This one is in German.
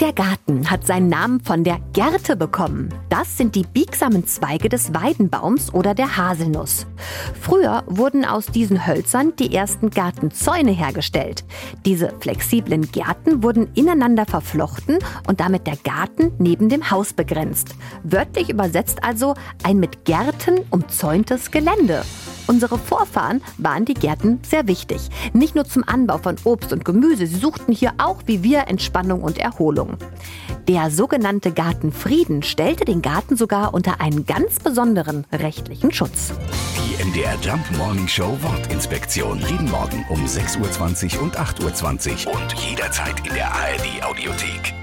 Der Garten hat seinen Namen von der Gerte bekommen. Das sind die biegsamen Zweige des Weidenbaums oder der Haselnuss. Früher wurden aus diesen Hölzern die ersten Gartenzäune hergestellt. Diese flexiblen Gärten wurden ineinander verflochten und damit der Garten neben dem Haus begrenzt. Wörtlich übersetzt also ein mit Gärten umzäuntes Gelände. Unsere Vorfahren waren die Gärten sehr wichtig. Nicht nur zum Anbau von Obst und Gemüse, sie suchten hier auch wie wir Entspannung und Erholung. Der sogenannte Gartenfrieden stellte den Garten sogar unter einen ganz besonderen rechtlichen Schutz. Die MDR Jump Morning Show Wortinspektion. Jeden Morgen um 6.20 Uhr und 8.20 Uhr und jederzeit in der ARD Audiothek.